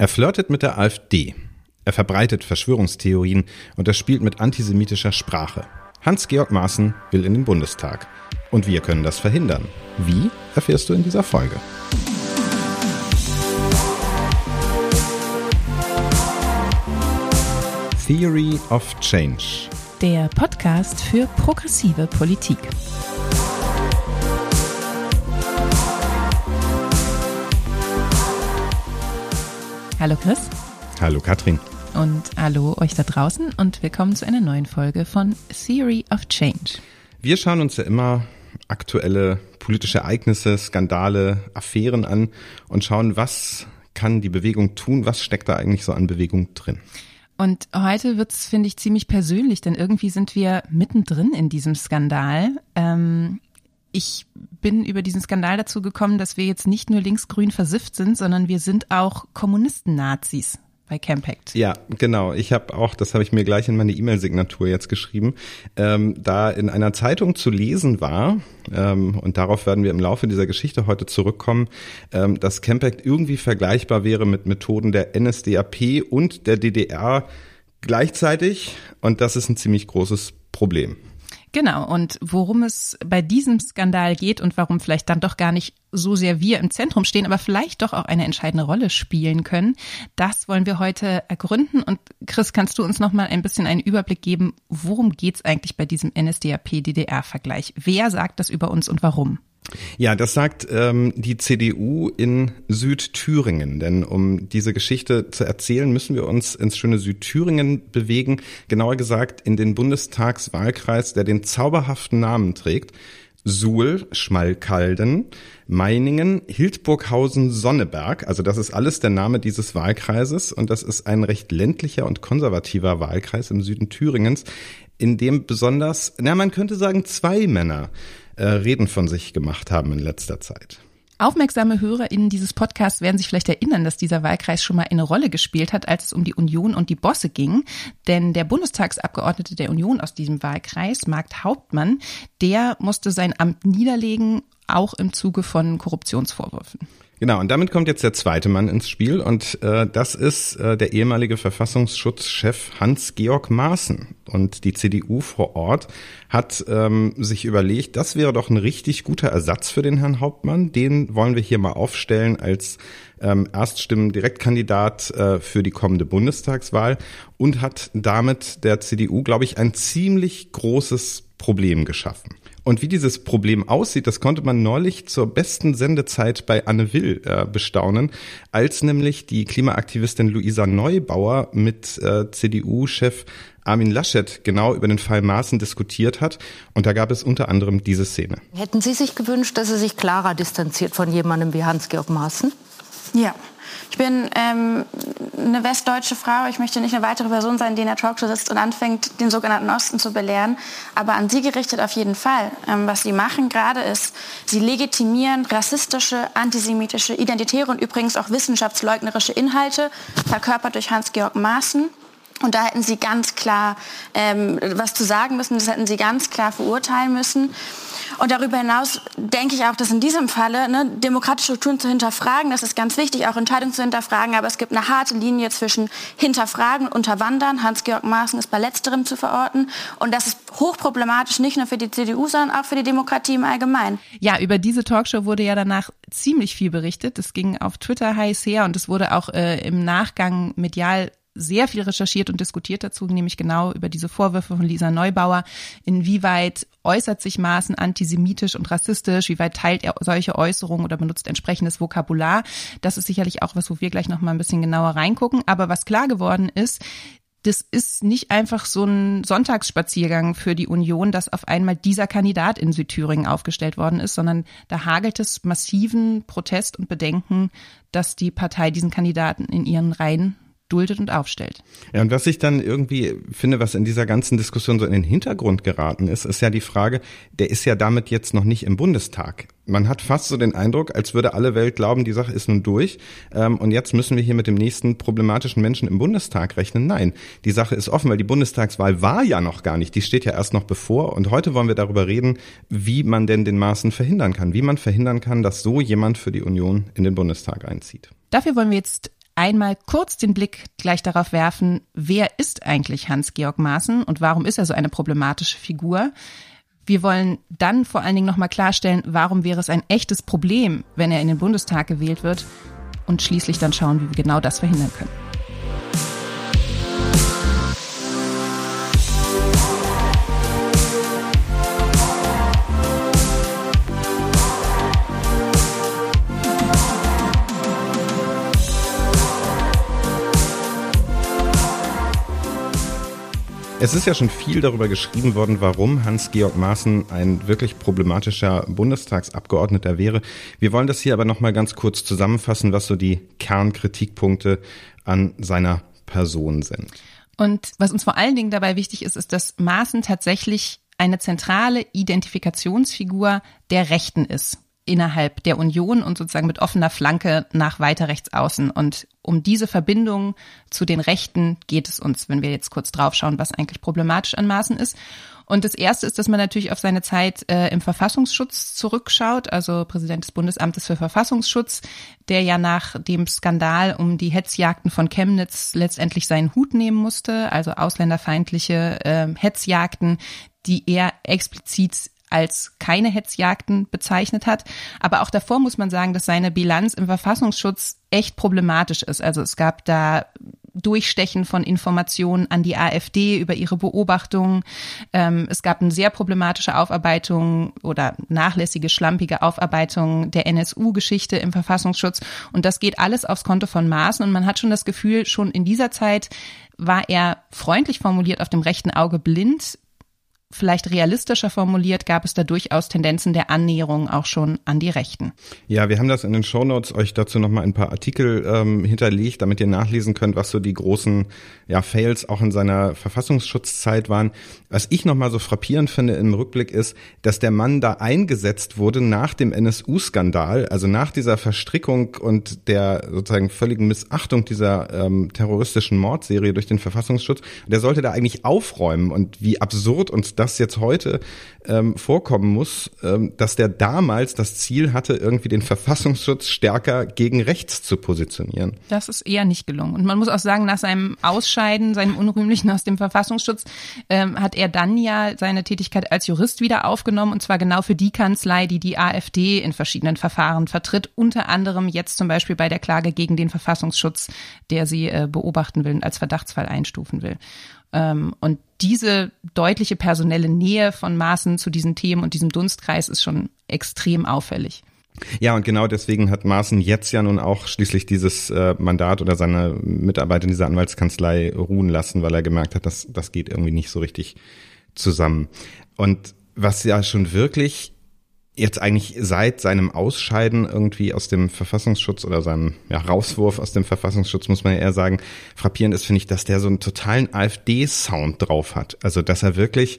Er flirtet mit der AfD. Er verbreitet Verschwörungstheorien und er spielt mit antisemitischer Sprache. Hans-Georg Maaßen will in den Bundestag. Und wir können das verhindern. Wie, erfährst du in dieser Folge. Theory of Change. Der Podcast für progressive Politik. Hallo Chris. Hallo Katrin. Und hallo euch da draußen und willkommen zu einer neuen Folge von Theory of Change. Wir schauen uns ja immer aktuelle politische Ereignisse, Skandale, Affären an und schauen, was kann die Bewegung tun, was steckt da eigentlich so an Bewegung drin. Und heute wird's, finde ich, ziemlich persönlich, denn irgendwie sind wir mittendrin in diesem Skandal. Ähm, ich bin über diesen Skandal dazu gekommen, dass wir jetzt nicht nur linksgrün versifft sind, sondern wir sind auch Kommunisten-Nazis bei Campact. Ja, genau. Ich habe auch, das habe ich mir gleich in meine E-Mail-Signatur jetzt geschrieben, ähm, da in einer Zeitung zu lesen war, ähm, und darauf werden wir im Laufe dieser Geschichte heute zurückkommen, ähm, dass Campact irgendwie vergleichbar wäre mit Methoden der NSDAP und der DDR gleichzeitig. Und das ist ein ziemlich großes Problem. Genau, und worum es bei diesem Skandal geht und warum vielleicht dann doch gar nicht so sehr wir im Zentrum stehen, aber vielleicht doch auch eine entscheidende Rolle spielen können, das wollen wir heute ergründen. Und Chris, kannst du uns noch mal ein bisschen einen Überblick geben, worum geht es eigentlich bei diesem NSDAP-DDR-Vergleich? Wer sagt das über uns und warum? Ja, das sagt ähm, die CDU in Südthüringen. Denn um diese Geschichte zu erzählen, müssen wir uns ins schöne Südthüringen bewegen. Genauer gesagt in den Bundestagswahlkreis, der den zauberhaften Namen trägt. Suhl, Schmalkalden, Meiningen, Hildburghausen, Sonneberg. Also das ist alles der Name dieses Wahlkreises und das ist ein recht ländlicher und konservativer Wahlkreis im Süden Thüringens, in dem besonders, na man könnte sagen, zwei Männer äh, Reden von sich gemacht haben in letzter Zeit. Aufmerksame HörerInnen dieses Podcasts werden sich vielleicht erinnern, dass dieser Wahlkreis schon mal eine Rolle gespielt hat, als es um die Union und die Bosse ging. Denn der Bundestagsabgeordnete der Union aus diesem Wahlkreis, Markt Hauptmann, der musste sein Amt niederlegen, auch im Zuge von Korruptionsvorwürfen. Genau, und damit kommt jetzt der zweite Mann ins Spiel und äh, das ist äh, der ehemalige Verfassungsschutzchef Hans-Georg Maaßen. Und die CDU vor Ort hat ähm, sich überlegt, das wäre doch ein richtig guter Ersatz für den Herrn Hauptmann. Den wollen wir hier mal aufstellen als ähm, Erststimmen-Direktkandidat äh, für die kommende Bundestagswahl und hat damit der CDU, glaube ich, ein ziemlich großes Problem geschaffen. Und wie dieses Problem aussieht, das konnte man neulich zur besten Sendezeit bei Anne Will äh, bestaunen, als nämlich die Klimaaktivistin Luisa Neubauer mit äh, CDU-Chef Armin Laschet genau über den Fall Maaßen diskutiert hat. Und da gab es unter anderem diese Szene. Hätten Sie sich gewünscht, dass er sich klarer distanziert von jemandem wie Hans-Georg Maaßen? Ja. Ich bin ähm, eine westdeutsche Frau. Ich möchte nicht eine weitere Person sein, die in der Talkshow sitzt und anfängt, den sogenannten Osten zu belehren. Aber an Sie gerichtet auf jeden Fall. Ähm, was Sie machen gerade ist, Sie legitimieren rassistische, antisemitische, identitäre und übrigens auch wissenschaftsleugnerische Inhalte, verkörpert durch Hans-Georg Maaßen. Und da hätten Sie ganz klar ähm, was zu sagen müssen. Das hätten Sie ganz klar verurteilen müssen. Und darüber hinaus denke ich auch, dass in diesem Falle ne, demokratische Strukturen zu hinterfragen, das ist ganz wichtig, auch Entscheidungen zu hinterfragen. Aber es gibt eine harte Linie zwischen hinterfragen und unterwandern. Hans-Georg Maaßen ist bei letzterem zu verorten. Und das ist hochproblematisch, nicht nur für die CDU, sondern auch für die Demokratie im Allgemeinen. Ja, über diese Talkshow wurde ja danach ziemlich viel berichtet. Es ging auf Twitter heiß her und es wurde auch äh, im Nachgang medial sehr viel recherchiert und diskutiert dazu, nämlich genau über diese Vorwürfe von Lisa Neubauer. Inwieweit äußert sich Maaßen antisemitisch und rassistisch? Wie weit teilt er solche Äußerungen oder benutzt entsprechendes Vokabular? Das ist sicherlich auch was, wo wir gleich noch mal ein bisschen genauer reingucken. Aber was klar geworden ist, das ist nicht einfach so ein Sonntagsspaziergang für die Union, dass auf einmal dieser Kandidat in Südthüringen aufgestellt worden ist, sondern da hagelt es massiven Protest und Bedenken, dass die Partei diesen Kandidaten in ihren Reihen duldet und aufstellt. Ja, und was ich dann irgendwie finde, was in dieser ganzen Diskussion so in den Hintergrund geraten ist, ist ja die Frage, der ist ja damit jetzt noch nicht im Bundestag. Man hat fast so den Eindruck, als würde alle Welt glauben, die Sache ist nun durch ähm, und jetzt müssen wir hier mit dem nächsten problematischen Menschen im Bundestag rechnen. Nein, die Sache ist offen, weil die Bundestagswahl war ja noch gar nicht, die steht ja erst noch bevor und heute wollen wir darüber reden, wie man denn den Maßen verhindern kann, wie man verhindern kann, dass so jemand für die Union in den Bundestag einzieht. Dafür wollen wir jetzt einmal kurz den Blick gleich darauf werfen, wer ist eigentlich Hans-Georg Maaßen und warum ist er so eine problematische Figur. Wir wollen dann vor allen Dingen nochmal klarstellen, warum wäre es ein echtes Problem, wenn er in den Bundestag gewählt wird und schließlich dann schauen, wie wir genau das verhindern können. Es ist ja schon viel darüber geschrieben worden, warum Hans-Georg Maaßen ein wirklich problematischer Bundestagsabgeordneter wäre. Wir wollen das hier aber nochmal ganz kurz zusammenfassen, was so die Kernkritikpunkte an seiner Person sind. Und was uns vor allen Dingen dabei wichtig ist, ist, dass Maaßen tatsächlich eine zentrale Identifikationsfigur der Rechten ist innerhalb der Union und sozusagen mit offener Flanke nach weiter rechts außen. Und um diese Verbindung zu den Rechten geht es uns, wenn wir jetzt kurz draufschauen, was eigentlich problematisch an Maßen ist. Und das Erste ist, dass man natürlich auf seine Zeit äh, im Verfassungsschutz zurückschaut, also Präsident des Bundesamtes für Verfassungsschutz, der ja nach dem Skandal um die Hetzjagden von Chemnitz letztendlich seinen Hut nehmen musste, also ausländerfeindliche äh, Hetzjagden, die er explizit als keine Hetzjagden bezeichnet hat. Aber auch davor muss man sagen, dass seine Bilanz im Verfassungsschutz echt problematisch ist. Also es gab da Durchstechen von Informationen an die AfD über ihre Beobachtungen. Ähm, es gab eine sehr problematische Aufarbeitung oder nachlässige, schlampige Aufarbeitung der NSU-Geschichte im Verfassungsschutz. Und das geht alles aufs Konto von Maßen. Und man hat schon das Gefühl, schon in dieser Zeit war er freundlich formuliert auf dem rechten Auge blind vielleicht realistischer formuliert, gab es da durchaus Tendenzen der Annäherung auch schon an die Rechten. Ja, wir haben das in den Shownotes euch dazu nochmal ein paar Artikel ähm, hinterlegt, damit ihr nachlesen könnt, was so die großen ja, Fails auch in seiner Verfassungsschutzzeit waren. Was ich nochmal so frappierend finde im Rückblick ist, dass der Mann da eingesetzt wurde nach dem NSU-Skandal, also nach dieser Verstrickung und der sozusagen völligen Missachtung dieser ähm, terroristischen Mordserie durch den Verfassungsschutz. Der sollte da eigentlich aufräumen und wie absurd und das jetzt heute ähm, vorkommen muss, ähm, dass der damals das Ziel hatte, irgendwie den Verfassungsschutz stärker gegen rechts zu positionieren. Das ist eher nicht gelungen. Und man muss auch sagen, nach seinem Ausscheiden, seinem Unrühmlichen aus dem Verfassungsschutz, ähm, hat er dann ja seine Tätigkeit als Jurist wieder aufgenommen, und zwar genau für die Kanzlei, die die AfD in verschiedenen Verfahren vertritt, unter anderem jetzt zum Beispiel bei der Klage gegen den Verfassungsschutz, der sie äh, beobachten will und als Verdachtsfall einstufen will. Ähm, und diese deutliche personelle Nähe von Maaßen zu diesen Themen und diesem Dunstkreis ist schon extrem auffällig. Ja, und genau deswegen hat Maaßen jetzt ja nun auch schließlich dieses äh, Mandat oder seine Mitarbeit in dieser Anwaltskanzlei ruhen lassen, weil er gemerkt hat, dass das geht irgendwie nicht so richtig zusammen. Und was ja schon wirklich jetzt eigentlich seit seinem Ausscheiden irgendwie aus dem Verfassungsschutz oder seinem ja, Rauswurf aus dem Verfassungsschutz, muss man ja eher sagen, frappierend ist, finde ich, dass der so einen totalen AfD-Sound drauf hat. Also, dass er wirklich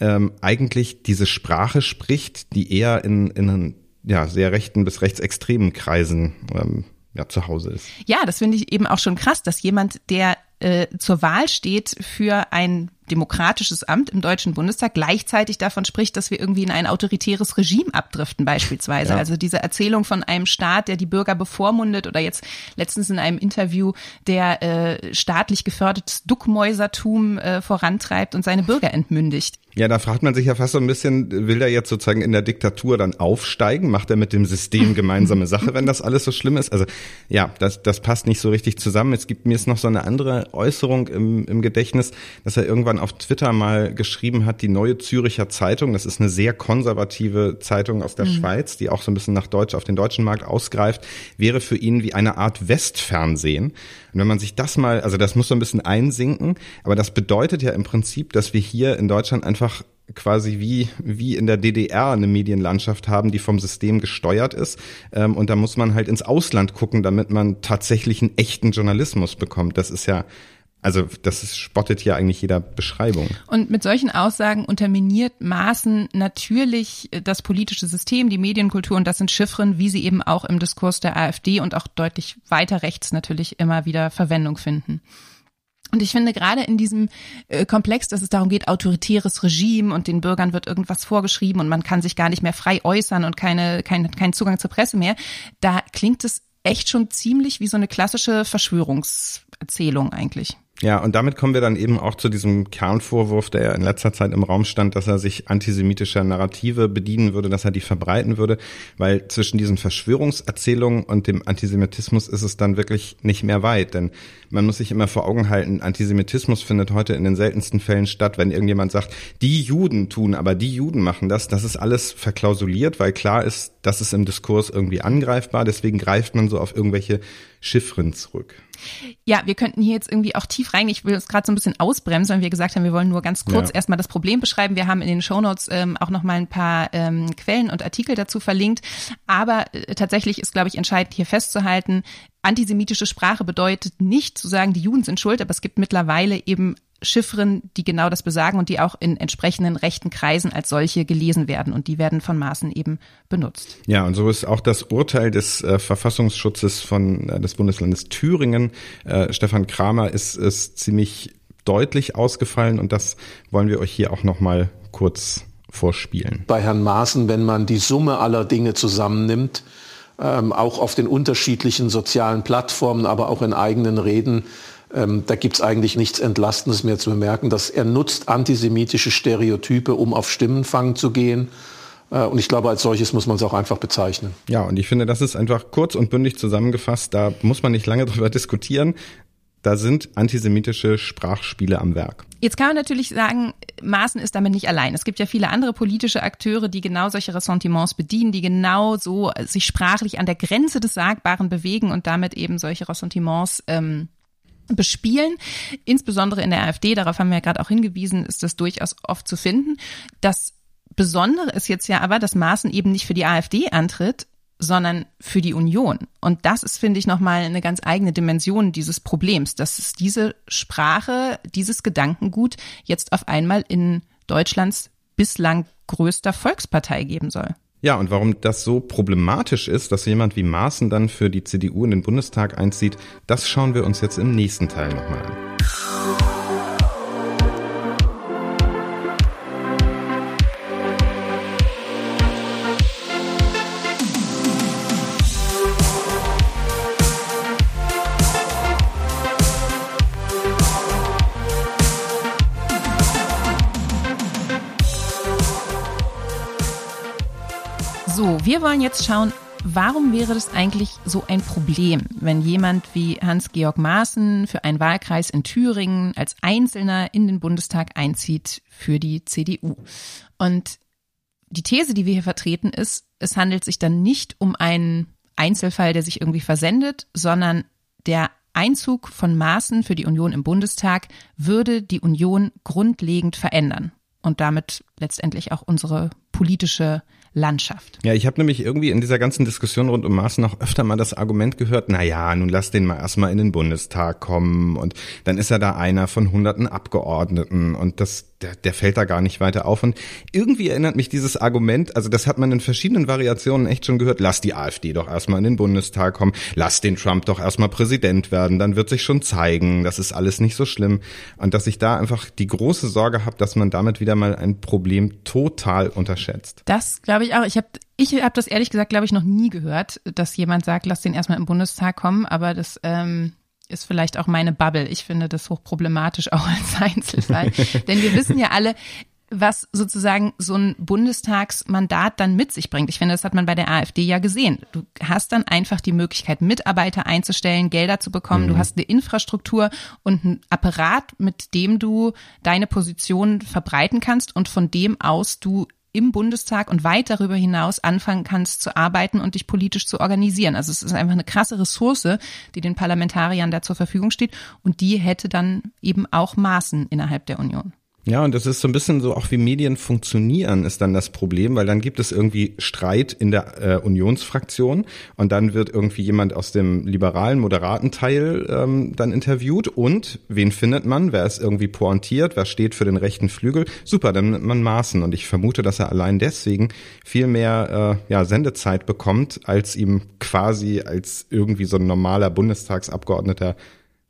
ähm, eigentlich diese Sprache spricht, die eher in, in ja, sehr rechten bis rechtsextremen Kreisen ähm, ja, zu Hause ist. Ja, das finde ich eben auch schon krass, dass jemand, der äh, zur Wahl steht für ein demokratisches Amt im Deutschen Bundestag gleichzeitig davon spricht, dass wir irgendwie in ein autoritäres Regime abdriften beispielsweise. Ja. Also diese Erzählung von einem Staat, der die Bürger bevormundet oder jetzt letztens in einem Interview, der äh, staatlich gefördertes Duckmäusertum äh, vorantreibt und seine Bürger entmündigt. Ja, da fragt man sich ja fast so ein bisschen, will er jetzt sozusagen in der Diktatur dann aufsteigen? Macht er mit dem System gemeinsame Sache, wenn das alles so schlimm ist? Also ja, das, das passt nicht so richtig zusammen. Es gibt mir jetzt noch so eine andere Äußerung im, im Gedächtnis, dass er irgendwann auf Twitter mal geschrieben hat, die neue Züricher Zeitung, das ist eine sehr konservative Zeitung aus der mhm. Schweiz, die auch so ein bisschen nach Deutsch auf den deutschen Markt ausgreift, wäre für ihn wie eine Art Westfernsehen. Und wenn man sich das mal, also das muss so ein bisschen einsinken, aber das bedeutet ja im Prinzip, dass wir hier in Deutschland einfach quasi wie, wie in der DDR eine Medienlandschaft haben, die vom System gesteuert ist. Ähm, und da muss man halt ins Ausland gucken, damit man tatsächlich einen echten Journalismus bekommt. Das ist ja also das spottet ja eigentlich jeder Beschreibung. Und mit solchen Aussagen unterminiert Maßen natürlich das politische System, die Medienkultur und das sind Chiffren, wie sie eben auch im Diskurs der AfD und auch deutlich weiter rechts natürlich immer wieder Verwendung finden. Und ich finde gerade in diesem äh, Komplex, dass es darum geht, autoritäres Regime und den Bürgern wird irgendwas vorgeschrieben und man kann sich gar nicht mehr frei äußern und keine, kein, keinen Zugang zur Presse mehr, da klingt es echt schon ziemlich wie so eine klassische Verschwörungserzählung eigentlich. Ja, und damit kommen wir dann eben auch zu diesem Kernvorwurf, der in letzter Zeit im Raum stand, dass er sich antisemitischer Narrative bedienen würde, dass er die verbreiten würde, weil zwischen diesen Verschwörungserzählungen und dem Antisemitismus ist es dann wirklich nicht mehr weit, denn man muss sich immer vor Augen halten, Antisemitismus findet heute in den seltensten Fällen statt, wenn irgendjemand sagt, die Juden tun, aber die Juden machen das, das ist alles verklausuliert, weil klar ist, das ist im Diskurs irgendwie angreifbar, deswegen greift man so auf irgendwelche Chiffren zurück. Ja, wir könnten hier jetzt irgendwie auch tief rein. Ich will uns gerade so ein bisschen ausbremsen, weil wir gesagt haben, wir wollen nur ganz kurz ja. erstmal das Problem beschreiben. Wir haben in den Shownotes ähm, auch noch mal ein paar ähm, Quellen und Artikel dazu verlinkt. Aber äh, tatsächlich ist, glaube ich, entscheidend hier festzuhalten, antisemitische Sprache bedeutet nicht zu sagen, die Juden sind schuld, aber es gibt mittlerweile eben Chiffren, die genau das besagen und die auch in entsprechenden rechten Kreisen als solche gelesen werden und die werden von Maßen eben benutzt. Ja, und so ist auch das Urteil des äh, Verfassungsschutzes von äh, des Bundeslandes Thüringen, äh, Stefan Kramer, ist, ist ziemlich deutlich ausgefallen und das wollen wir euch hier auch nochmal kurz vorspielen. Bei Herrn Maaßen, wenn man die Summe aller Dinge zusammennimmt, ähm, auch auf den unterschiedlichen sozialen Plattformen, aber auch in eigenen Reden, ähm, da gibt es eigentlich nichts Entlastendes mehr zu bemerken, dass er nutzt antisemitische Stereotype, um auf Stimmenfang zu gehen. Äh, und ich glaube, als solches muss man es auch einfach bezeichnen. Ja, und ich finde, das ist einfach kurz und bündig zusammengefasst. Da muss man nicht lange drüber diskutieren. Da sind antisemitische Sprachspiele am Werk. Jetzt kann man natürlich sagen, Maaßen ist damit nicht allein. Es gibt ja viele andere politische Akteure, die genau solche Ressentiments bedienen, die genau so sich sprachlich an der Grenze des Sagbaren bewegen und damit eben solche Ressentiments ähm, bespielen. Insbesondere in der AfD, darauf haben wir ja gerade auch hingewiesen, ist das durchaus oft zu finden. Das Besondere ist jetzt ja aber, dass Maaßen eben nicht für die AfD antritt, sondern für die Union. Und das ist, finde ich, nochmal eine ganz eigene Dimension dieses Problems, dass es diese Sprache, dieses Gedankengut jetzt auf einmal in Deutschlands bislang größter Volkspartei geben soll. Ja, und warum das so problematisch ist, dass jemand wie Maaßen dann für die CDU in den Bundestag einzieht, das schauen wir uns jetzt im nächsten Teil nochmal an. Wir wollen jetzt schauen, warum wäre das eigentlich so ein Problem, wenn jemand wie Hans-Georg Maaßen für einen Wahlkreis in Thüringen als Einzelner in den Bundestag einzieht für die CDU? Und die These, die wir hier vertreten, ist, es handelt sich dann nicht um einen Einzelfall, der sich irgendwie versendet, sondern der Einzug von Maaßen für die Union im Bundestag würde die Union grundlegend verändern und damit letztendlich auch unsere politische Landschaft. Ja, ich habe nämlich irgendwie in dieser ganzen Diskussion rund um Maaßen auch öfter mal das Argument gehört, na ja, nun lass den mal erstmal in den Bundestag kommen und dann ist er da einer von hunderten Abgeordneten und das der, der fällt da gar nicht weiter auf. Und irgendwie erinnert mich dieses Argument, also das hat man in verschiedenen Variationen echt schon gehört, lass die AfD doch erstmal in den Bundestag kommen, lass den Trump doch erstmal Präsident werden, dann wird sich schon zeigen, das ist alles nicht so schlimm. Und dass ich da einfach die große Sorge habe, dass man damit wieder mal ein Problem total unterschätzt. Das glaube ich auch. Ich habe ich hab das ehrlich gesagt, glaube ich, noch nie gehört, dass jemand sagt, lass den erstmal im Bundestag kommen, aber das ähm, ist vielleicht auch meine Bubble. Ich finde das hochproblematisch auch als Einzelfall. Denn wir wissen ja alle, was sozusagen so ein Bundestagsmandat dann mit sich bringt. Ich finde, das hat man bei der AfD ja gesehen. Du hast dann einfach die Möglichkeit, Mitarbeiter einzustellen, Gelder zu bekommen. Mhm. Du hast eine Infrastruktur und einen Apparat, mit dem du deine Position verbreiten kannst und von dem aus du im Bundestag und weit darüber hinaus anfangen kannst zu arbeiten und dich politisch zu organisieren. Also es ist einfach eine krasse Ressource, die den Parlamentariern da zur Verfügung steht und die hätte dann eben auch Maßen innerhalb der Union. Ja, und das ist so ein bisschen so auch wie Medien funktionieren, ist dann das Problem, weil dann gibt es irgendwie Streit in der äh, Unionsfraktion und dann wird irgendwie jemand aus dem liberalen, moderaten Teil ähm, dann interviewt und wen findet man? Wer ist irgendwie pointiert? Wer steht für den rechten Flügel? Super, dann nimmt man Maßen und ich vermute, dass er allein deswegen viel mehr äh, ja, Sendezeit bekommt, als ihm quasi als irgendwie so ein normaler Bundestagsabgeordneter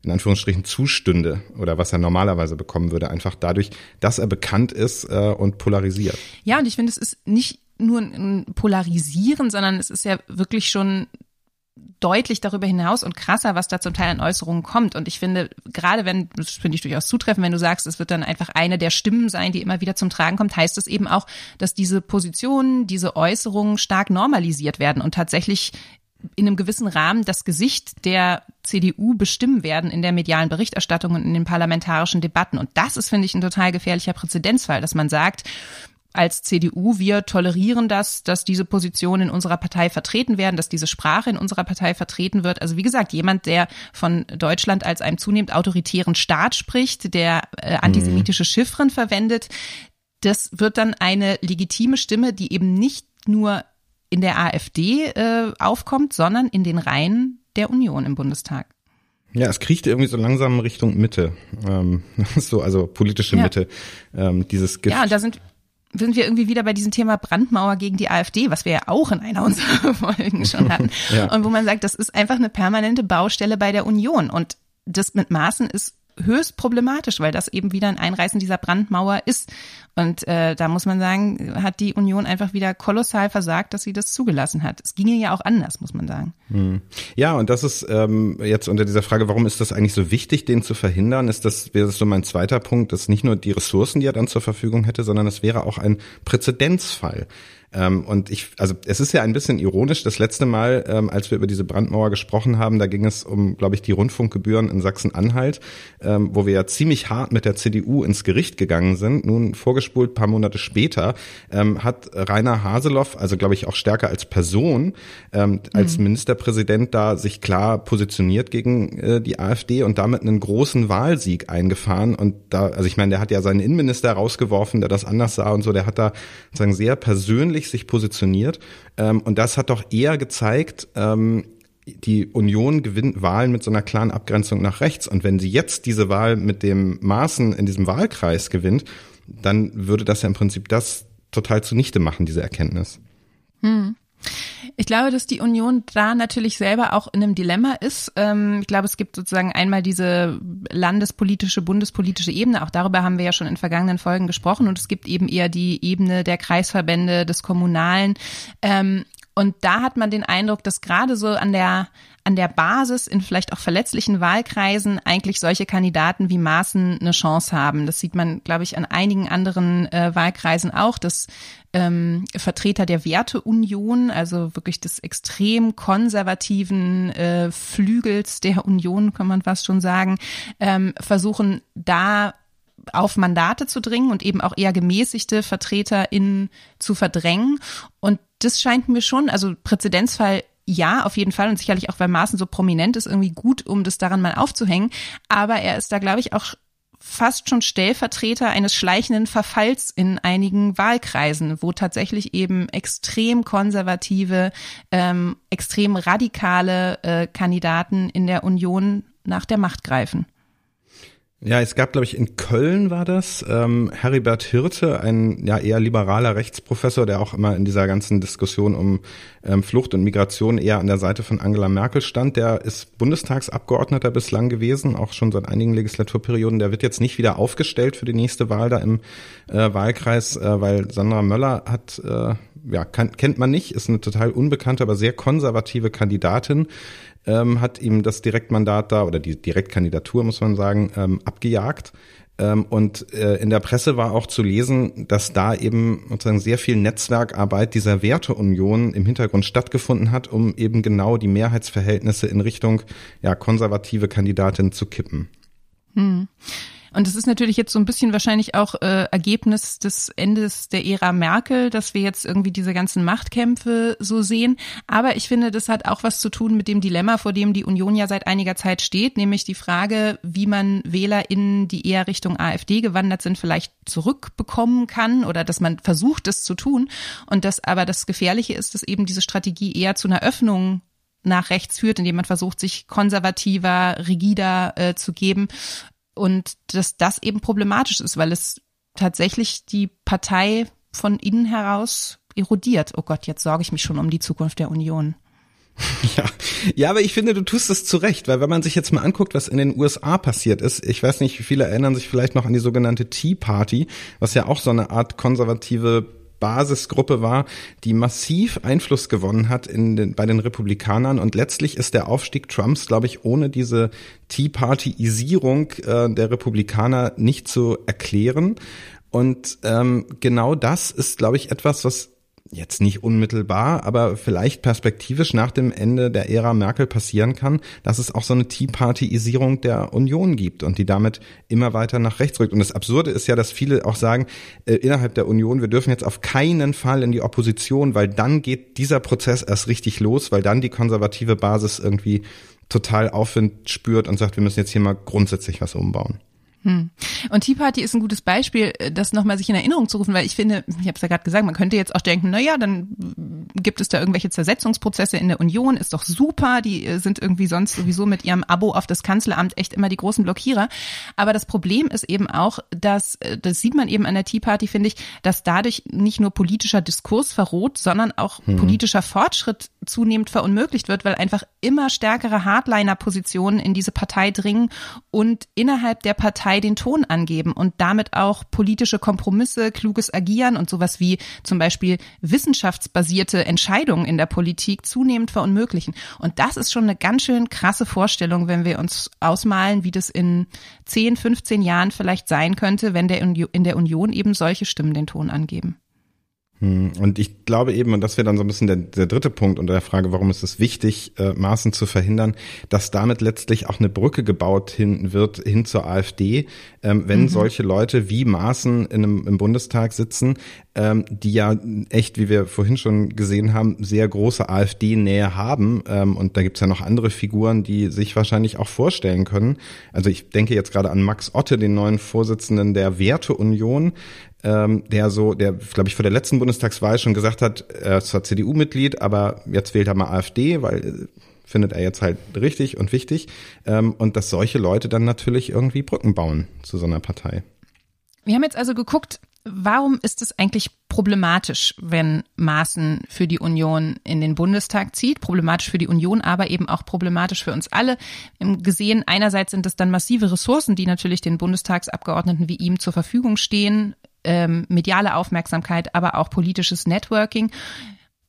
in Anführungsstrichen zustünde oder was er normalerweise bekommen würde, einfach dadurch, dass er bekannt ist äh, und polarisiert. Ja, und ich finde, es ist nicht nur ein Polarisieren, sondern es ist ja wirklich schon deutlich darüber hinaus und krasser, was da zum Teil an Äußerungen kommt. Und ich finde, gerade wenn, das finde ich durchaus zutreffend, wenn du sagst, es wird dann einfach eine der Stimmen sein, die immer wieder zum Tragen kommt, heißt es eben auch, dass diese Positionen, diese Äußerungen stark normalisiert werden und tatsächlich in einem gewissen Rahmen das Gesicht der CDU bestimmen werden in der medialen Berichterstattung und in den parlamentarischen Debatten. Und das ist, finde ich, ein total gefährlicher Präzedenzfall, dass man sagt, als CDU, wir tolerieren das, dass diese Positionen in unserer Partei vertreten werden, dass diese Sprache in unserer Partei vertreten wird. Also wie gesagt, jemand, der von Deutschland als einem zunehmend autoritären Staat spricht, der äh, antisemitische Chiffren verwendet, das wird dann eine legitime Stimme, die eben nicht nur in der AfD äh, aufkommt, sondern in den Reihen der Union im Bundestag. Ja, es kriecht irgendwie so langsam Richtung Mitte, ähm, so also politische ja. Mitte. Ähm, dieses Gift. Ja, und da sind sind wir irgendwie wieder bei diesem Thema Brandmauer gegen die AfD, was wir ja auch in einer unserer Folgen schon hatten. ja. Und wo man sagt, das ist einfach eine permanente Baustelle bei der Union. Und das mit Maßen ist höchst problematisch, weil das eben wieder ein Einreißen dieser Brandmauer ist. Und äh, da muss man sagen, hat die Union einfach wieder kolossal versagt, dass sie das zugelassen hat. Es ginge ja auch anders, muss man sagen. Hm. Ja, und das ist ähm, jetzt unter dieser Frage, warum ist das eigentlich so wichtig, den zu verhindern, ist das, wäre das so mein zweiter Punkt, dass nicht nur die Ressourcen, die er dann zur Verfügung hätte, sondern es wäre auch ein Präzedenzfall. Ähm, und ich, also es ist ja ein bisschen ironisch. Das letzte Mal, ähm, als wir über diese Brandmauer gesprochen haben, da ging es um, glaube ich, die Rundfunkgebühren in Sachsen-Anhalt, ähm, wo wir ja ziemlich hart mit der CDU ins Gericht gegangen sind. Nun vorgespult, paar Monate später, ähm, hat Rainer Haseloff, also glaube ich auch stärker als Person, ähm, als mhm. Ministerpräsident da sich klar positioniert gegen äh, die AfD und damit einen großen Wahlsieg eingefahren. Und da, also ich meine, der hat ja seinen Innenminister rausgeworfen, der das anders sah und so, der hat da sozusagen sehr persönlich ehrlich sich positioniert. Ähm, und das hat doch eher gezeigt, ähm, die Union gewinnt Wahlen mit so einer klaren Abgrenzung nach rechts. Und wenn sie jetzt diese Wahl mit dem Maßen in diesem Wahlkreis gewinnt, dann würde das ja im Prinzip das total zunichte machen, diese Erkenntnis. Hm. Ich glaube, dass die Union da natürlich selber auch in einem Dilemma ist. Ähm, ich glaube, es gibt sozusagen einmal diese landespolitische, bundespolitische Ebene. Auch darüber haben wir ja schon in vergangenen Folgen gesprochen. Und es gibt eben eher die Ebene der Kreisverbände, des Kommunalen. Und da hat man den Eindruck, dass gerade so an der an der Basis in vielleicht auch verletzlichen Wahlkreisen eigentlich solche Kandidaten wie Maaßen eine Chance haben. Das sieht man, glaube ich, an einigen anderen äh, Wahlkreisen auch, dass ähm, Vertreter der Werteunion, also wirklich des extrem konservativen äh, Flügels der Union, kann man fast schon sagen, ähm, versuchen da auf Mandate zu dringen und eben auch eher gemäßigte VertreterInnen zu verdrängen. Und das scheint mir schon, also Präzedenzfall ja, auf jeden Fall und sicherlich auch, weil Maaßen so prominent ist, irgendwie gut, um das daran mal aufzuhängen. Aber er ist da, glaube ich, auch fast schon Stellvertreter eines schleichenden Verfalls in einigen Wahlkreisen, wo tatsächlich eben extrem konservative, ähm, extrem radikale äh, Kandidaten in der Union nach der Macht greifen. Ja, es gab, glaube ich, in Köln war das, ähm, Heribert Hirte, ein ja eher liberaler Rechtsprofessor, der auch immer in dieser ganzen Diskussion um ähm, Flucht und Migration eher an der Seite von Angela Merkel stand. Der ist Bundestagsabgeordneter bislang gewesen, auch schon seit einigen Legislaturperioden. Der wird jetzt nicht wieder aufgestellt für die nächste Wahl da im äh, Wahlkreis, äh, weil Sandra Möller hat, äh, ja, kann, kennt man nicht, ist eine total unbekannte, aber sehr konservative Kandidatin ähm, hat ihm das Direktmandat da oder die Direktkandidatur, muss man sagen, ähm, abgejagt. Ähm, und äh, in der Presse war auch zu lesen, dass da eben sozusagen sehr viel Netzwerkarbeit dieser Werteunion im Hintergrund stattgefunden hat, um eben genau die Mehrheitsverhältnisse in Richtung ja, konservative Kandidatin zu kippen. Hm. Und das ist natürlich jetzt so ein bisschen wahrscheinlich auch äh, Ergebnis des Endes der Ära Merkel, dass wir jetzt irgendwie diese ganzen Machtkämpfe so sehen. Aber ich finde, das hat auch was zu tun mit dem Dilemma, vor dem die Union ja seit einiger Zeit steht, nämlich die Frage, wie man WählerInnen, die eher Richtung AfD gewandert sind, vielleicht zurückbekommen kann oder dass man versucht, das zu tun. Und das aber das Gefährliche ist, dass eben diese Strategie eher zu einer Öffnung nach rechts führt, indem man versucht, sich konservativer, rigider äh, zu geben und dass das eben problematisch ist, weil es tatsächlich die Partei von innen heraus erodiert. Oh Gott, jetzt sorge ich mich schon um die Zukunft der Union. Ja, ja, aber ich finde, du tust es zu Recht, weil wenn man sich jetzt mal anguckt, was in den USA passiert ist, ich weiß nicht, wie viele erinnern sich vielleicht noch an die sogenannte Tea Party, was ja auch so eine Art konservative Basisgruppe war, die massiv Einfluss gewonnen hat in den, bei den Republikanern. Und letztlich ist der Aufstieg Trumps, glaube ich, ohne diese Tea Partyisierung äh, der Republikaner nicht zu erklären. Und ähm, genau das ist, glaube ich, etwas, was jetzt nicht unmittelbar, aber vielleicht perspektivisch nach dem Ende der Ära Merkel passieren kann, dass es auch so eine Tea Partyisierung der Union gibt und die damit immer weiter nach rechts rückt. Und das Absurde ist ja, dass viele auch sagen, äh, innerhalb der Union, wir dürfen jetzt auf keinen Fall in die Opposition, weil dann geht dieser Prozess erst richtig los, weil dann die konservative Basis irgendwie total Aufwind spürt und sagt, wir müssen jetzt hier mal grundsätzlich was umbauen. Hm. Und Tea Party ist ein gutes Beispiel, äh, das nochmal sich in Erinnerung zu rufen, weil ich finde, ich habe es ja gerade gesagt, man könnte jetzt auch denken, na ja, dann gibt es da irgendwelche Zersetzungsprozesse in der Union, ist doch super, die äh, sind irgendwie sonst sowieso mit ihrem Abo auf das Kanzleramt echt immer die großen Blockierer. Aber das Problem ist eben auch, dass, äh, das sieht man eben an der Tea Party, finde ich, dass dadurch nicht nur politischer Diskurs verroht, sondern auch hm. politischer Fortschritt zunehmend verunmöglicht wird, weil einfach immer stärkere Hardliner-Positionen in diese Partei dringen und innerhalb der Partei Partei den Ton angeben und damit auch politische Kompromisse, kluges Agieren und sowas wie zum Beispiel wissenschaftsbasierte Entscheidungen in der Politik zunehmend verunmöglichen. Und das ist schon eine ganz schön krasse Vorstellung, wenn wir uns ausmalen, wie das in 10, 15 Jahren vielleicht sein könnte, wenn der in der Union eben solche Stimmen den Ton angeben. Hm, und ich glaube eben, und das wäre dann so ein bisschen der, der dritte Punkt unter der Frage, warum ist es wichtig, äh, Maßen zu verhindern, dass damit letztlich auch eine Brücke gebaut hin wird hin zur AfD, ähm, wenn mhm. solche Leute wie Maßen in einem, im Bundestag sitzen, ähm, die ja echt, wie wir vorhin schon gesehen haben, sehr große AfD-Nähe haben. Ähm, und da gibt's ja noch andere Figuren, die sich wahrscheinlich auch vorstellen können. Also ich denke jetzt gerade an Max Otte, den neuen Vorsitzenden der Werteunion, ähm, der so, der, glaube ich, vor der letzten Bundestagswahl schon gesagt hat, er ist zwar CDU-Mitglied, aber jetzt wählt er mal AfD, weil äh, findet er jetzt halt richtig und wichtig. Ähm, und dass solche Leute dann natürlich irgendwie Brücken bauen zu so einer Partei. Wir haben jetzt also geguckt, warum ist es eigentlich problematisch, wenn Maaßen für die Union in den Bundestag zieht? Problematisch für die Union, aber eben auch problematisch für uns alle. Gesehen, einerseits sind es dann massive Ressourcen, die natürlich den Bundestagsabgeordneten wie ihm zur Verfügung stehen, ähm, mediale Aufmerksamkeit, aber auch politisches Networking.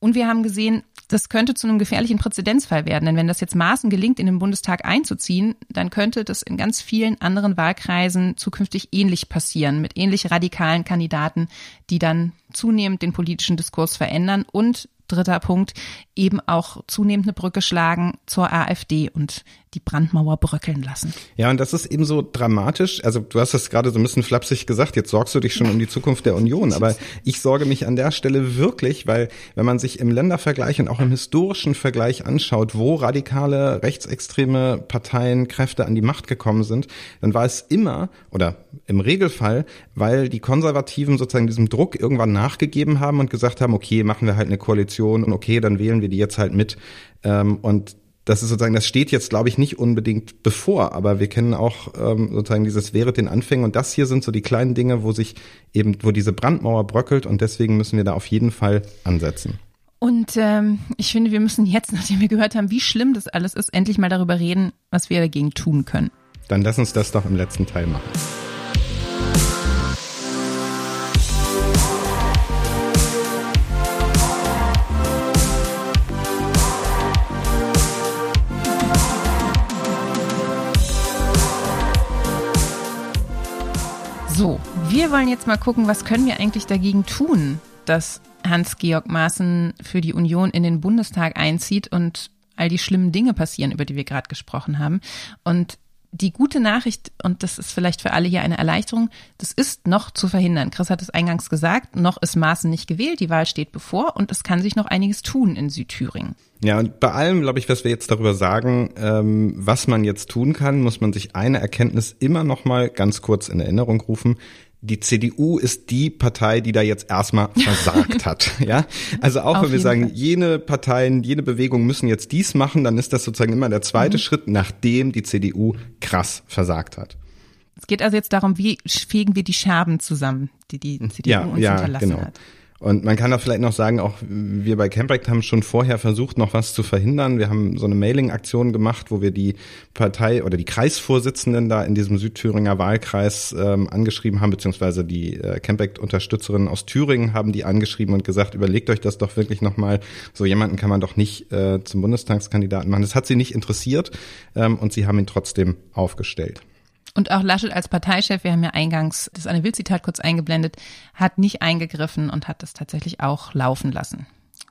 Und wir haben gesehen, das könnte zu einem gefährlichen Präzedenzfall werden. Denn wenn das jetzt Maßen gelingt, in den Bundestag einzuziehen, dann könnte das in ganz vielen anderen Wahlkreisen zukünftig ähnlich passieren, mit ähnlich radikalen Kandidaten, die dann zunehmend den politischen Diskurs verändern und dritter Punkt, eben auch zunehmend eine Brücke schlagen zur AfD und die Brandmauer bröckeln lassen. Ja, und das ist eben so dramatisch. Also du hast das gerade so ein bisschen flapsig gesagt, jetzt sorgst du dich schon um die Zukunft der Union. Aber ich sorge mich an der Stelle wirklich, weil wenn man sich im Ländervergleich und auch im historischen Vergleich anschaut, wo radikale rechtsextreme Parteien, Kräfte an die Macht gekommen sind, dann war es immer oder im Regelfall, weil die Konservativen sozusagen diesem Druck irgendwann nachgegeben haben und gesagt haben, okay, machen wir halt eine Koalition und okay, dann wählen wir die jetzt halt mit. Ähm, und das ist sozusagen, das steht jetzt, glaube ich, nicht unbedingt bevor, aber wir kennen auch ähm, sozusagen dieses wäre den Anfängen und das hier sind so die kleinen Dinge, wo sich eben, wo diese Brandmauer bröckelt und deswegen müssen wir da auf jeden Fall ansetzen. Und ähm, ich finde, wir müssen jetzt, nachdem wir gehört haben, wie schlimm das alles ist, endlich mal darüber reden, was wir dagegen tun können. Dann lass uns das doch im letzten Teil machen. So, wir wollen jetzt mal gucken, was können wir eigentlich dagegen tun, dass Hans-Georg Maaßen für die Union in den Bundestag einzieht und all die schlimmen Dinge passieren, über die wir gerade gesprochen haben. Und die gute Nachricht, und das ist vielleicht für alle hier eine Erleichterung, das ist noch zu verhindern. Chris hat es eingangs gesagt, noch ist Maaßen nicht gewählt, die Wahl steht bevor und es kann sich noch einiges tun in Südthüringen. Ja, und bei allem, glaube ich, was wir jetzt darüber sagen, ähm, was man jetzt tun kann, muss man sich eine Erkenntnis immer noch mal ganz kurz in Erinnerung rufen die CDU ist die Partei, die da jetzt erstmal versagt hat. Ja, also auch Auf wenn wir sagen, Fall. jene Parteien, jene Bewegungen müssen jetzt dies machen, dann ist das sozusagen immer der zweite mhm. Schritt, nachdem die CDU krass versagt hat. Es geht also jetzt darum, wie fegen wir die Scherben zusammen, die die CDU ja, uns ja, hinterlassen genau. hat. Und man kann da vielleicht noch sagen, auch wir bei Camprecht haben schon vorher versucht, noch was zu verhindern. Wir haben so eine Mailing-Aktion gemacht, wo wir die Partei oder die Kreisvorsitzenden da in diesem Südthüringer Wahlkreis ähm, angeschrieben haben, beziehungsweise die äh, Camprecht-Unterstützerinnen aus Thüringen haben die angeschrieben und gesagt, überlegt euch das doch wirklich nochmal. So jemanden kann man doch nicht äh, zum Bundestagskandidaten machen. Das hat sie nicht interessiert ähm, und sie haben ihn trotzdem aufgestellt. Und auch Laschet als Parteichef, wir haben ja eingangs das eine Wildzitat kurz eingeblendet, hat nicht eingegriffen und hat das tatsächlich auch laufen lassen.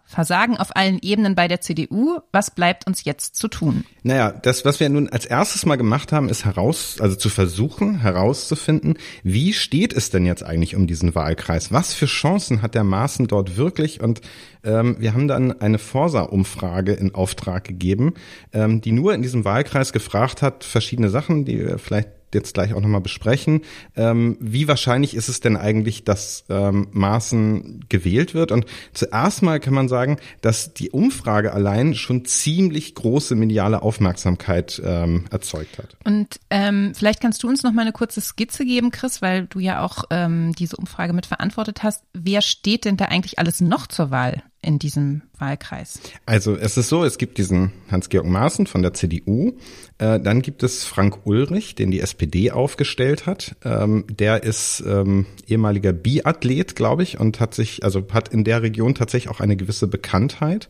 Versagen auf allen Ebenen bei der CDU. Was bleibt uns jetzt zu tun? Naja, das, was wir nun als erstes mal gemacht haben, ist heraus, also zu versuchen, herauszufinden, wie steht es denn jetzt eigentlich um diesen Wahlkreis? Was für Chancen hat der Maaßen dort wirklich? Und ähm, wir haben dann eine Forsa-Umfrage in Auftrag gegeben, ähm, die nur in diesem Wahlkreis gefragt hat, verschiedene Sachen, die vielleicht jetzt gleich auch nochmal besprechen. Ähm, wie wahrscheinlich ist es denn eigentlich, dass ähm, Maaßen gewählt wird? Und zuerst mal kann man sagen, dass die Umfrage allein schon ziemlich große mediale Aufmerksamkeit ähm, erzeugt hat. Und ähm, vielleicht kannst du uns noch mal eine kurze Skizze geben, Chris, weil du ja auch ähm, diese Umfrage mit verantwortet hast. Wer steht denn da eigentlich alles noch zur Wahl? In diesem Wahlkreis? Also es ist so, es gibt diesen Hans-Georg Maaßen von der CDU, äh, dann gibt es Frank Ulrich, den die SPD aufgestellt hat. Ähm, der ist ähm, ehemaliger Biathlet, glaube ich, und hat sich, also hat in der Region tatsächlich auch eine gewisse Bekanntheit.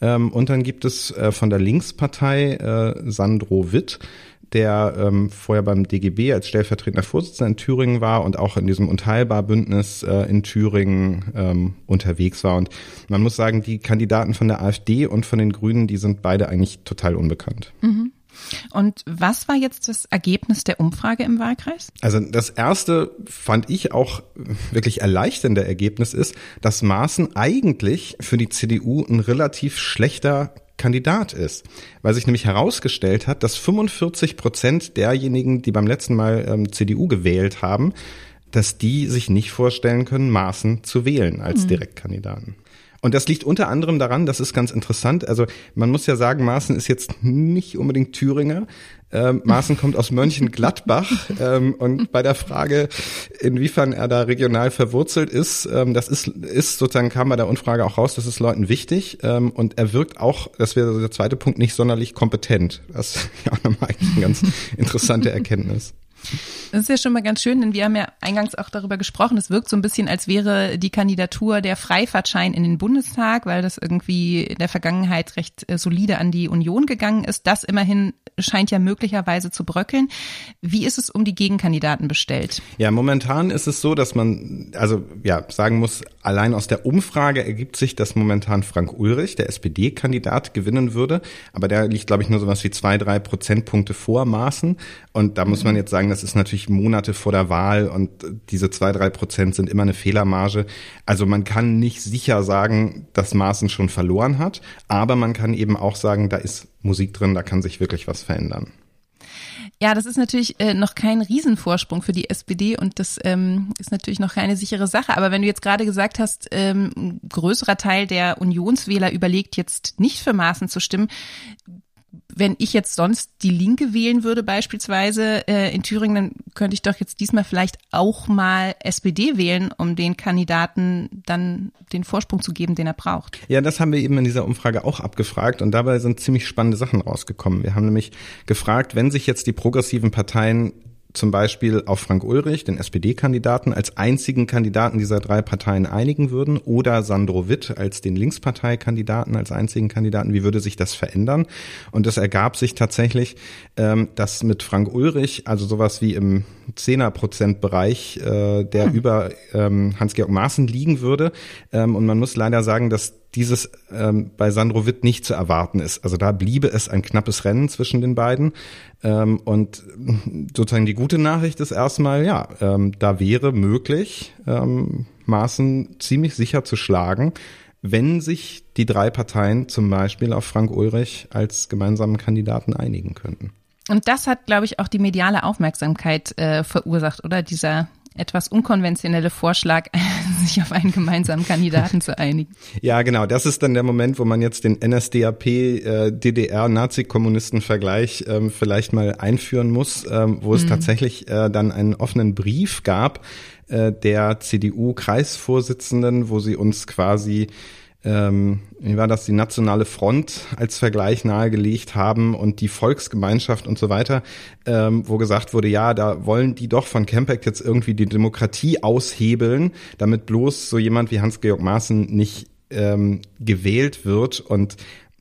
Ähm, und dann gibt es äh, von der Linkspartei äh, Sandro Witt, der ähm, vorher beim DGB als stellvertretender Vorsitzender in Thüringen war und auch in diesem Unteilbar-Bündnis äh, in Thüringen ähm, unterwegs war. Und man muss sagen, die Kandidaten von der AfD und von den Grünen, die sind beide eigentlich total unbekannt. Mhm. Und was war jetzt das Ergebnis der Umfrage im Wahlkreis? Also das erste fand ich auch wirklich erleichternde Ergebnis ist, dass Maaßen eigentlich für die CDU ein relativ schlechter Kandidat ist, weil sich nämlich herausgestellt hat, dass 45 Prozent derjenigen, die beim letzten Mal ähm, CDU gewählt haben, dass die sich nicht vorstellen können, Maaßen zu wählen als mhm. Direktkandidaten. Und das liegt unter anderem daran, das ist ganz interessant, also man muss ja sagen, Maaßen ist jetzt nicht unbedingt Thüringer. Ähm, Maaßen kommt aus Mönchengladbach ähm, und bei der Frage, inwiefern er da regional verwurzelt ist, ähm, das ist, ist sozusagen kam bei der Umfrage auch raus, das ist Leuten wichtig ähm, und er wirkt auch, das wäre der zweite Punkt, nicht sonderlich kompetent. Das ist ja auch nochmal eigentlich eine ganz interessante Erkenntnis. Das ist ja schon mal ganz schön, denn wir haben ja eingangs auch darüber gesprochen. Es wirkt so ein bisschen, als wäre die Kandidatur der Freifahrtschein in den Bundestag, weil das irgendwie in der Vergangenheit recht äh, solide an die Union gegangen ist. Das immerhin scheint ja möglicherweise zu bröckeln. Wie ist es um die Gegenkandidaten bestellt? Ja, momentan ist es so, dass man, also ja, sagen muss, allein aus der Umfrage ergibt sich, dass momentan Frank Ulrich, der SPD-Kandidat, gewinnen würde. Aber der liegt, glaube ich, nur so was wie zwei, drei Prozentpunkte vor Maßen. Und da muss man jetzt sagen, das ist natürlich Monate vor der Wahl und diese zwei, drei Prozent sind immer eine Fehlermarge. Also man kann nicht sicher sagen, dass Maaßen schon verloren hat, aber man kann eben auch sagen, da ist Musik drin, da kann sich wirklich was verändern. Ja, das ist natürlich äh, noch kein Riesenvorsprung für die SPD und das ähm, ist natürlich noch keine sichere Sache. Aber wenn du jetzt gerade gesagt hast, ähm, ein größerer Teil der Unionswähler überlegt jetzt nicht für Maßen zu stimmen, wenn ich jetzt sonst die Linke wählen würde beispielsweise äh, in Thüringen, dann könnte ich doch jetzt diesmal vielleicht auch mal SPD wählen, um den Kandidaten dann den Vorsprung zu geben, den er braucht. Ja, das haben wir eben in dieser Umfrage auch abgefragt und dabei sind ziemlich spannende Sachen rausgekommen. Wir haben nämlich gefragt, wenn sich jetzt die progressiven Parteien zum Beispiel auf Frank Ulrich, den SPD-Kandidaten, als einzigen Kandidaten dieser drei Parteien einigen würden oder Sandro Witt als den Linksparteikandidaten, als einzigen Kandidaten, wie würde sich das verändern? Und es ergab sich tatsächlich, ähm, dass mit Frank Ulrich, also sowas wie im Zehner-Prozent-Bereich, äh, der hm. über ähm, Hans-Georg Maaßen liegen würde. Ähm, und man muss leider sagen, dass dieses ähm, bei Sandro Witt nicht zu erwarten ist. Also da bliebe es ein knappes Rennen zwischen den beiden. Ähm, und sozusagen die gute Nachricht ist erstmal, ja, ähm, da wäre möglich, ähm, Maaßen ziemlich sicher zu schlagen, wenn sich die drei Parteien zum Beispiel auf Frank Ulrich als gemeinsamen Kandidaten einigen könnten. Und das hat, glaube ich, auch die mediale Aufmerksamkeit äh, verursacht, oder? Dieser etwas unkonventionelle Vorschlag, sich auf einen gemeinsamen Kandidaten zu einigen. Ja, genau. Das ist dann der Moment, wo man jetzt den NSDAP äh, ähm, vielleicht mal einführen muss, ähm, wo es mhm. tatsächlich äh, dann einen offenen Brief gab äh, der CDU-Kreisvorsitzenden, wo sie uns quasi ähm, wie war das, die Nationale Front als Vergleich nahegelegt haben und die Volksgemeinschaft und so weiter, ähm, wo gesagt wurde, ja, da wollen die doch von Campact jetzt irgendwie die Demokratie aushebeln, damit bloß so jemand wie Hans-Georg Maaßen nicht ähm, gewählt wird. Und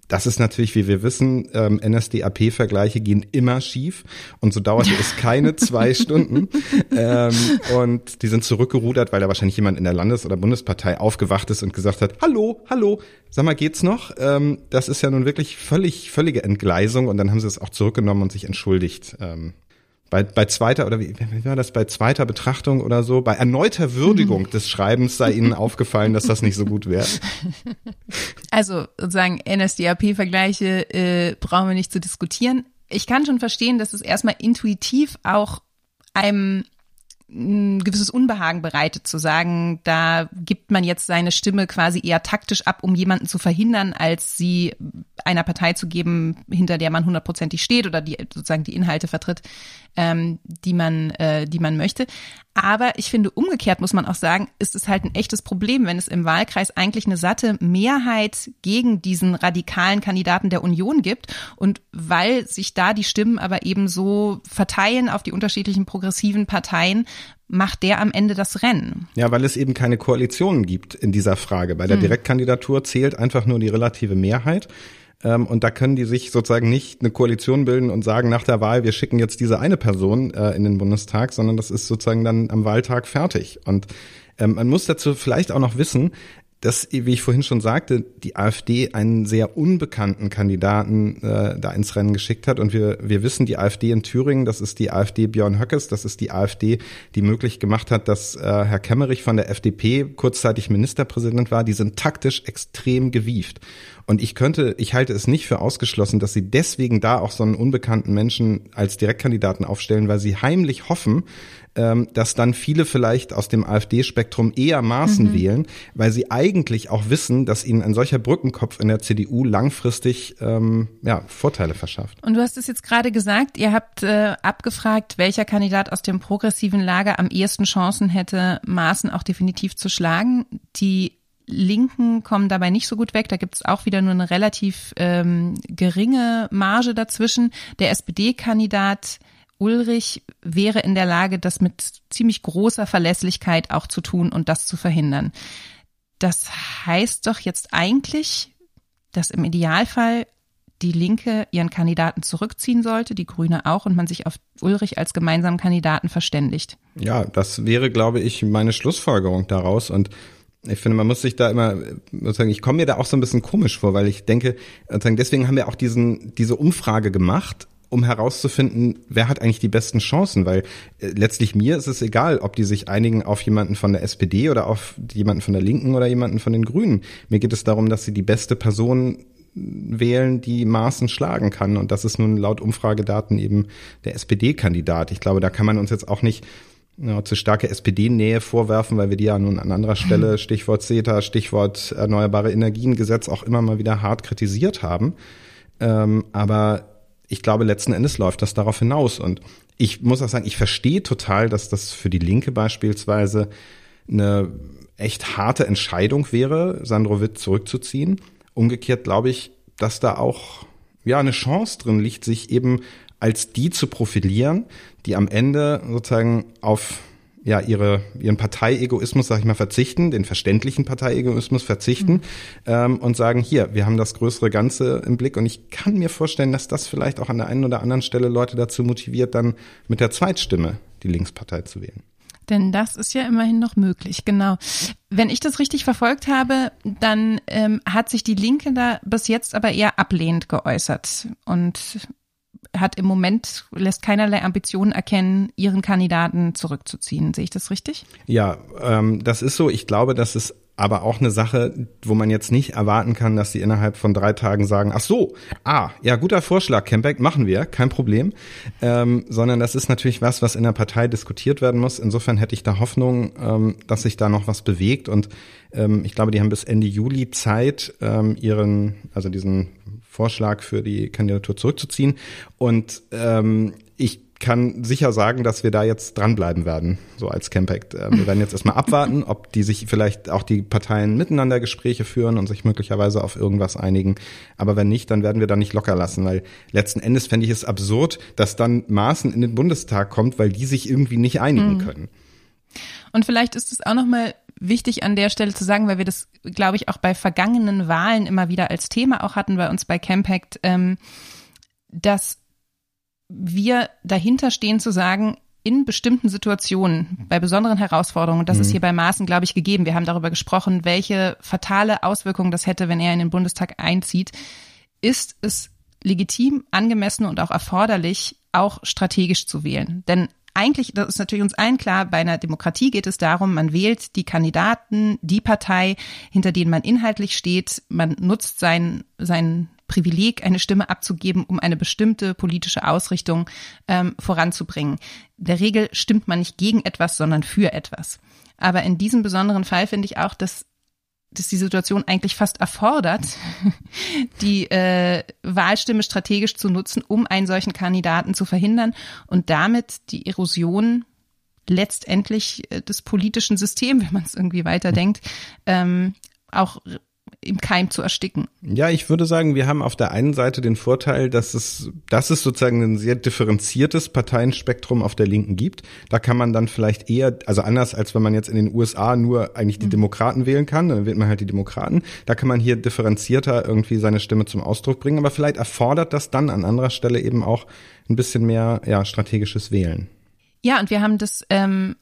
das ist natürlich, wie wir wissen, ähm, NSDAP-Vergleiche gehen immer schief und so dauerte es keine zwei Stunden. Ähm, und die sind zurückgerudert, weil da wahrscheinlich jemand in der Landes- oder Bundespartei aufgewacht ist und gesagt hat, hallo, hallo, sag mal, geht's noch? Ähm, das ist ja nun wirklich völlig, völlige Entgleisung und dann haben sie es auch zurückgenommen und sich entschuldigt. Ähm, bei, bei zweiter oder wie, wie war das bei zweiter Betrachtung oder so, bei erneuter Würdigung mhm. des Schreibens sei Ihnen aufgefallen, dass das nicht so gut wäre. Also sozusagen NSDAP-Vergleiche äh, brauchen wir nicht zu diskutieren. Ich kann schon verstehen, dass es erstmal intuitiv auch einem ein gewisses Unbehagen bereitet, zu sagen, da gibt man jetzt seine Stimme quasi eher taktisch ab, um jemanden zu verhindern, als sie einer Partei zu geben, hinter der man hundertprozentig steht oder die sozusagen die Inhalte vertritt, ähm, die man, äh, die man möchte. Aber ich finde, umgekehrt muss man auch sagen, ist es halt ein echtes Problem, wenn es im Wahlkreis eigentlich eine satte Mehrheit gegen diesen radikalen Kandidaten der Union gibt und weil sich da die Stimmen aber eben so verteilen auf die unterschiedlichen progressiven Parteien, macht der am Ende das Rennen. Ja, weil es eben keine Koalitionen gibt in dieser Frage. Bei der hm. Direktkandidatur zählt einfach nur die relative Mehrheit. Ähm, und da können die sich sozusagen nicht eine Koalition bilden und sagen nach der Wahl, wir schicken jetzt diese eine Person äh, in den Bundestag, sondern das ist sozusagen dann am Wahltag fertig. Und ähm, man muss dazu vielleicht auch noch wissen, dass, wie ich vorhin schon sagte, die AfD einen sehr unbekannten Kandidaten äh, da ins Rennen geschickt hat. Und wir, wir wissen, die AfD in Thüringen, das ist die AfD Björn Höckes, das ist die AfD, die möglich gemacht hat, dass äh, Herr Kemmerich von der FDP kurzzeitig Ministerpräsident war. Die sind taktisch extrem gewieft. Und ich könnte, ich halte es nicht für ausgeschlossen, dass sie deswegen da auch so einen unbekannten Menschen als Direktkandidaten aufstellen, weil sie heimlich hoffen, dass dann viele vielleicht aus dem AfD-Spektrum eher Maßen mhm. wählen, weil sie eigentlich auch wissen, dass ihnen ein solcher Brückenkopf in der CDU langfristig ähm, ja, Vorteile verschafft. Und du hast es jetzt gerade gesagt, ihr habt äh, abgefragt, welcher Kandidat aus dem progressiven Lager am ehesten Chancen hätte, Maßen auch definitiv zu schlagen. Die Linken kommen dabei nicht so gut weg. Da gibt es auch wieder nur eine relativ ähm, geringe Marge dazwischen. Der SPD-Kandidat Ulrich wäre in der Lage, das mit ziemlich großer Verlässlichkeit auch zu tun und das zu verhindern. Das heißt doch jetzt eigentlich, dass im Idealfall die Linke ihren Kandidaten zurückziehen sollte, die Grüne auch, und man sich auf Ulrich als gemeinsamen Kandidaten verständigt. Ja, das wäre, glaube ich, meine Schlussfolgerung daraus. Und ich finde, man muss sich da immer, sozusagen, ich komme mir da auch so ein bisschen komisch vor, weil ich denke, deswegen haben wir auch diesen, diese Umfrage gemacht, um herauszufinden, wer hat eigentlich die besten Chancen, weil äh, letztlich mir ist es egal, ob die sich einigen auf jemanden von der SPD oder auf jemanden von der Linken oder jemanden von den Grünen. Mir geht es darum, dass sie die beste Person wählen, die Maßen schlagen kann. Und das ist nun laut Umfragedaten eben der SPD-Kandidat. Ich glaube, da kann man uns jetzt auch nicht ja, zu starke SPD-Nähe vorwerfen, weil wir die ja nun an anderer Stelle, Stichwort CETA, Stichwort Erneuerbare Energiengesetz, auch immer mal wieder hart kritisiert haben. Ähm, aber ich glaube, letzten Endes läuft das darauf hinaus. Und ich muss auch sagen, ich verstehe total, dass das für die Linke beispielsweise eine echt harte Entscheidung wäre, Sandro Witt zurückzuziehen. Umgekehrt glaube ich, dass da auch ja eine Chance drin liegt, sich eben als die zu profilieren, die am Ende sozusagen auf ja ihre ihren Parteiegoismus, sag ich mal, verzichten, den verständlichen Parteiegoismus verzichten mhm. ähm, und sagen, hier, wir haben das größere Ganze im Blick und ich kann mir vorstellen, dass das vielleicht auch an der einen oder anderen Stelle Leute dazu motiviert, dann mit der Zweitstimme die Linkspartei zu wählen. Denn das ist ja immerhin noch möglich, genau. Wenn ich das richtig verfolgt habe, dann ähm, hat sich die Linke da bis jetzt aber eher ablehnend geäußert und hat im Moment, lässt keinerlei Ambitionen erkennen, ihren Kandidaten zurückzuziehen. Sehe ich das richtig? Ja, ähm, das ist so. Ich glaube, dass es aber auch eine Sache, wo man jetzt nicht erwarten kann, dass sie innerhalb von drei Tagen sagen, ach so, ah, ja, guter Vorschlag, Campback, machen wir, kein Problem. Ähm, sondern das ist natürlich was, was in der Partei diskutiert werden muss. Insofern hätte ich da Hoffnung, ähm, dass sich da noch was bewegt. Und ähm, ich glaube, die haben bis Ende Juli Zeit, ähm, ihren, also diesen Vorschlag für die Kandidatur zurückzuziehen. Und ähm, ich kann sicher sagen, dass wir da jetzt dranbleiben werden, so als Campact. Ähm, wir werden jetzt erstmal abwarten, ob die sich vielleicht auch die Parteien miteinander Gespräche führen und sich möglicherweise auf irgendwas einigen. Aber wenn nicht, dann werden wir da nicht locker lassen, weil letzten Endes fände ich es absurd, dass dann Maaßen in den Bundestag kommt, weil die sich irgendwie nicht einigen mhm. können. Und vielleicht ist es auch nochmal wichtig an der Stelle zu sagen, weil wir das, glaube ich, auch bei vergangenen Wahlen immer wieder als Thema auch hatten bei uns bei Campact, ähm, dass wir dahinter stehen zu sagen, in bestimmten Situationen, bei besonderen Herausforderungen, das mhm. ist hier bei Maaßen, glaube ich, gegeben. Wir haben darüber gesprochen, welche fatale Auswirkungen das hätte, wenn er in den Bundestag einzieht. Ist es legitim, angemessen und auch erforderlich, auch strategisch zu wählen? Denn eigentlich, das ist natürlich uns allen klar, bei einer Demokratie geht es darum, man wählt die Kandidaten, die Partei, hinter denen man inhaltlich steht, man nutzt sein, sein Privileg, eine Stimme abzugeben, um eine bestimmte politische Ausrichtung ähm, voranzubringen. In der Regel stimmt man nicht gegen etwas, sondern für etwas. Aber in diesem besonderen Fall finde ich auch, dass dass die Situation eigentlich fast erfordert, die äh, Wahlstimme strategisch zu nutzen, um einen solchen Kandidaten zu verhindern und damit die Erosion letztendlich äh, des politischen Systems, wenn man es irgendwie weiterdenkt, ähm, auch im Keim zu ersticken. Ja, ich würde sagen, wir haben auf der einen Seite den Vorteil, dass es, dass es sozusagen ein sehr differenziertes Parteienspektrum auf der Linken gibt. Da kann man dann vielleicht eher, also anders als wenn man jetzt in den USA nur eigentlich die mhm. Demokraten wählen kann, dann wählt man halt die Demokraten. Da kann man hier differenzierter irgendwie seine Stimme zum Ausdruck bringen. Aber vielleicht erfordert das dann an anderer Stelle eben auch ein bisschen mehr, ja, strategisches Wählen. Ja, und wir haben das ähm,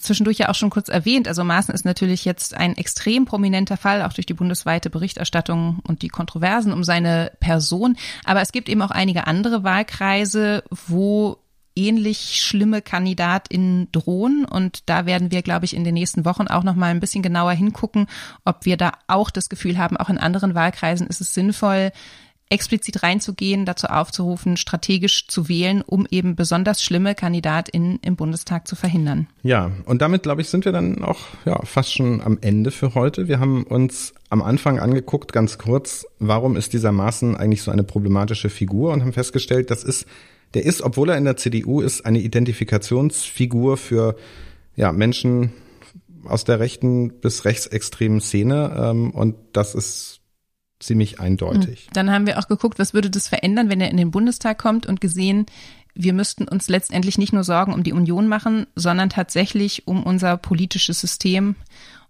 zwischendurch ja auch schon kurz erwähnt. Also Maaßen ist natürlich jetzt ein extrem prominenter Fall, auch durch die bundesweite Berichterstattung und die Kontroversen um seine Person. Aber es gibt eben auch einige andere Wahlkreise, wo ähnlich schlimme KandidatInnen drohen. Und da werden wir, glaube ich, in den nächsten Wochen auch noch mal ein bisschen genauer hingucken, ob wir da auch das Gefühl haben, auch in anderen Wahlkreisen ist es sinnvoll, explizit reinzugehen, dazu aufzurufen, strategisch zu wählen, um eben besonders schlimme KandidatInnen im Bundestag zu verhindern. Ja, und damit, glaube ich, sind wir dann auch ja, fast schon am Ende für heute. Wir haben uns am Anfang angeguckt, ganz kurz, warum ist dieser Maaßen eigentlich so eine problematische Figur und haben festgestellt, das ist, der ist, obwohl er in der CDU ist, eine Identifikationsfigur für ja, Menschen aus der rechten bis rechtsextremen Szene. Ähm, und das ist ziemlich eindeutig. Hm. Dann haben wir auch geguckt, was würde das verändern, wenn er in den Bundestag kommt und gesehen, wir müssten uns letztendlich nicht nur Sorgen um die Union machen, sondern tatsächlich um unser politisches System.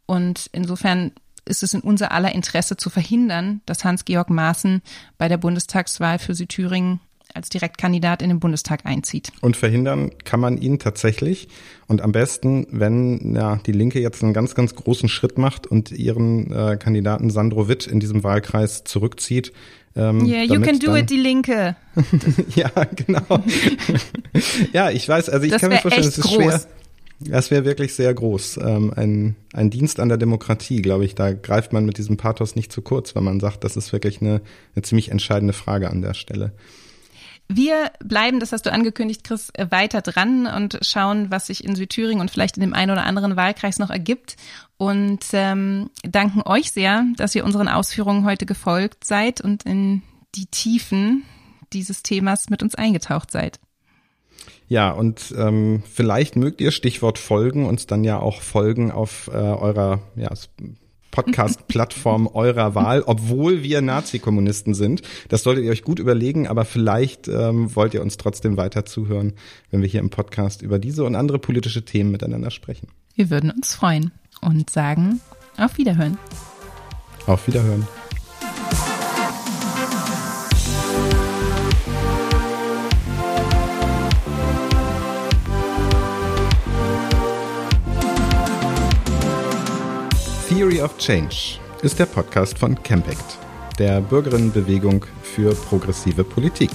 Und insofern ist es in unser aller Interesse zu verhindern, dass Hans-Georg Maaßen bei der Bundestagswahl für Südthüringen als Direktkandidat in den Bundestag einzieht. Und verhindern kann man ihn tatsächlich. Und am besten, wenn ja, die Linke jetzt einen ganz, ganz großen Schritt macht und ihren äh, Kandidaten Sandro Witt in diesem Wahlkreis zurückzieht. Ähm, yeah, you can do it, die Linke. ja, genau. ja, ich weiß, also ich das kann mir vorstellen, es ist groß. schwer. Das wäre wirklich sehr groß. Ähm, ein, ein Dienst an der Demokratie, glaube ich. Da greift man mit diesem Pathos nicht zu kurz, wenn man sagt, das ist wirklich eine, eine ziemlich entscheidende Frage an der Stelle. Wir bleiben, das hast du angekündigt, Chris, äh, weiter dran und schauen, was sich in Südthüringen und vielleicht in dem einen oder anderen Wahlkreis noch ergibt. Und ähm, danken euch sehr, dass ihr unseren Ausführungen heute gefolgt seid und in die Tiefen dieses Themas mit uns eingetaucht seid. Ja, und ähm, vielleicht mögt ihr Stichwort Folgen uns dann ja auch folgen auf äh, eurer ja, Podcast-Plattform eurer Wahl, obwohl wir Nazi-Kommunisten sind. Das solltet ihr euch gut überlegen, aber vielleicht ähm, wollt ihr uns trotzdem weiter zuhören, wenn wir hier im Podcast über diese und andere politische Themen miteinander sprechen. Wir würden uns freuen und sagen auf Wiederhören. Auf Wiederhören. Theory of Change ist der Podcast von Campact, der Bürgerinnenbewegung für progressive Politik.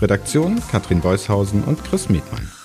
Redaktion Katrin Beushausen und Chris Mietmann.